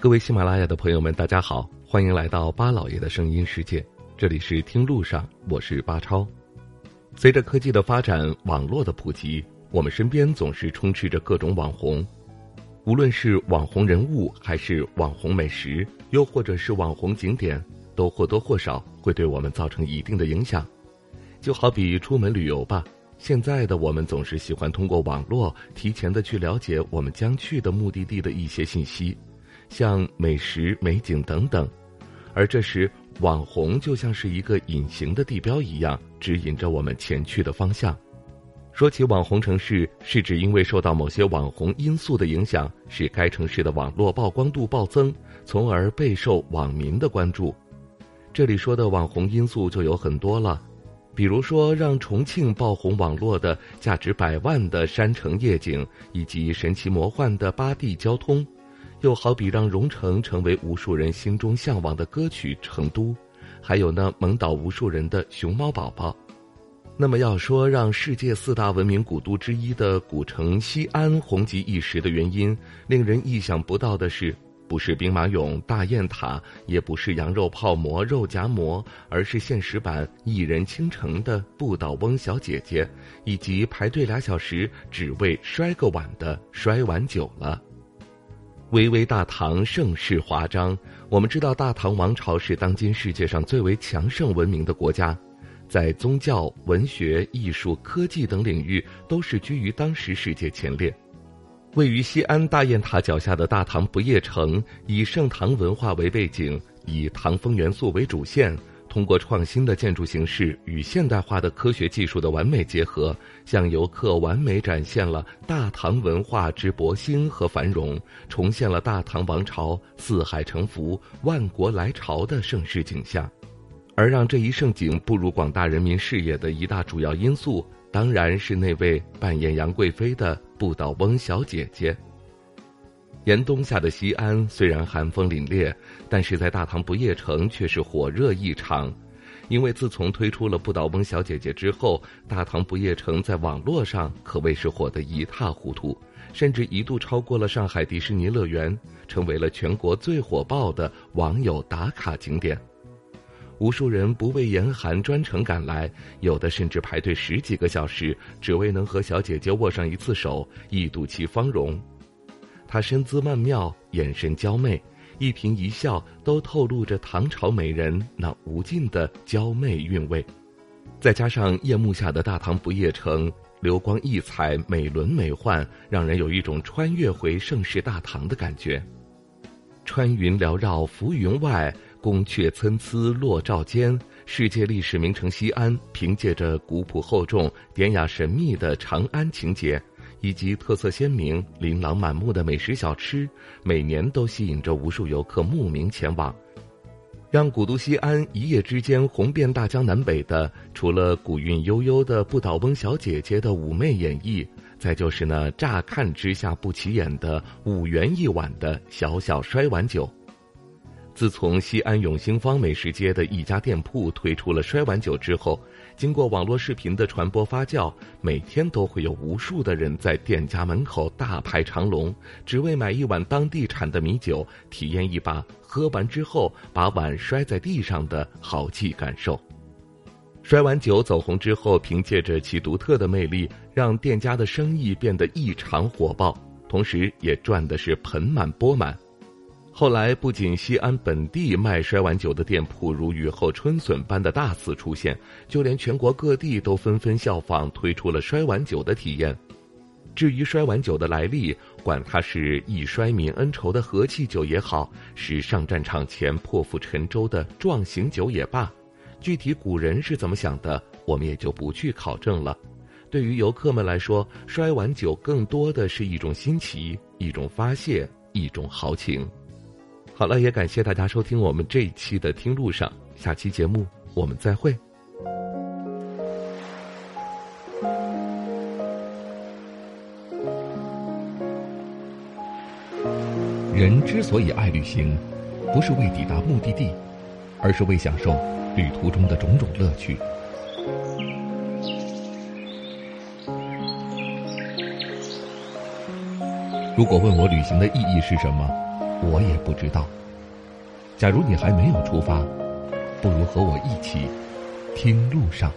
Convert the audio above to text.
各位喜马拉雅的朋友们，大家好，欢迎来到巴老爷的声音世界。这里是听路上，我是巴超。随着科技的发展，网络的普及，我们身边总是充斥着各种网红。无论是网红人物，还是网红美食，又或者是网红景点，都或多或少会对我们造成一定的影响。就好比出门旅游吧，现在的我们总是喜欢通过网络提前的去了解我们将去的目的地的一些信息。像美食、美景等等，而这时网红就像是一个隐形的地标一样，指引着我们前去的方向。说起网红城市，是指因为受到某些网红因素的影响，使该城市的网络曝光度暴增，从而备受网民的关注。这里说的网红因素就有很多了，比如说让重庆爆红网络的价值百万的山城夜景，以及神奇魔幻的八地交通。又好比让蓉城成为无数人心中向往的歌曲《成都》，还有那萌倒无数人的熊猫宝宝。那么要说让世界四大文明古都之一的古城西安红极一时的原因，令人意想不到的是，不是兵马俑、大雁塔，也不是羊肉泡馍、肉夹馍，而是现实版一人倾城的不倒翁小姐姐，以及排队俩小时只为摔个碗的摔碗酒了。巍巍大唐盛世华章，我们知道大唐王朝是当今世界上最为强盛文明的国家，在宗教、文学、艺术、科技等领域都是居于当时世界前列。位于西安大雁塔脚下的大唐不夜城，以盛唐文化为背景，以唐风元素为主线。通过创新的建筑形式与现代化的科学技术的完美结合，向游客完美展现了大唐文化之博兴和繁荣，重现了大唐王朝四海沉浮、万国来朝的盛世景象。而让这一盛景步入广大人民视野的一大主要因素，当然是那位扮演杨贵妃的不倒翁小姐姐。严冬下的西安虽然寒风凛冽，但是在大唐不夜城却是火热异常。因为自从推出了不倒翁小姐姐之后，大唐不夜城在网络上可谓是火得一塌糊涂，甚至一度超过了上海迪士尼乐园，成为了全国最火爆的网友打卡景点。无数人不畏严寒专程赶来，有的甚至排队十几个小时，只为能和小姐姐握上一次手，一睹其芳容。她身姿曼妙，眼神娇媚，一颦一笑都透露着唐朝美人那无尽的娇媚韵味。再加上夜幕下的大唐不夜城，流光溢彩，美轮美奂，让人有一种穿越回盛世大唐的感觉。穿云缭绕浮云外，宫阙参差落照间。世界历史名城西安，凭借着古朴厚重、典雅神秘的长安情节。以及特色鲜明、琳琅满目的美食小吃，每年都吸引着无数游客慕名前往，让古都西安一夜之间红遍大江南北的，除了古韵悠悠的不倒翁小姐姐的妩媚演绎，再就是那乍看之下不起眼的五元一碗的小小摔碗酒。自从西安永兴坊美食街的一家店铺推出了摔碗酒之后，经过网络视频的传播发酵，每天都会有无数的人在店家门口大排长龙，只为买一碗当地产的米酒，体验一把喝完之后把碗摔在地上的豪气感受。摔碗酒走红之后，凭借着其独特的魅力，让店家的生意变得异常火爆，同时也赚的是盆满钵满。后来，不仅西安本地卖摔碗酒的店铺如雨后春笋般的大肆出现，就连全国各地都纷纷效仿，推出了摔碗酒的体验。至于摔碗酒的来历，管它是一摔泯恩仇的和气酒也好，是上战场前破釜沉舟的壮行酒也罢，具体古人是怎么想的，我们也就不去考证了。对于游客们来说，摔碗酒更多的是一种新奇，一种发泄，一种豪情。好了，也感谢大家收听我们这一期的《听路上》，下期节目我们再会。人之所以爱旅行，不是为抵达目的地，而是为享受旅途中的种种乐趣。如果问我旅行的意义是什么？我也不知道。假如你还没有出发，不如和我一起听路上。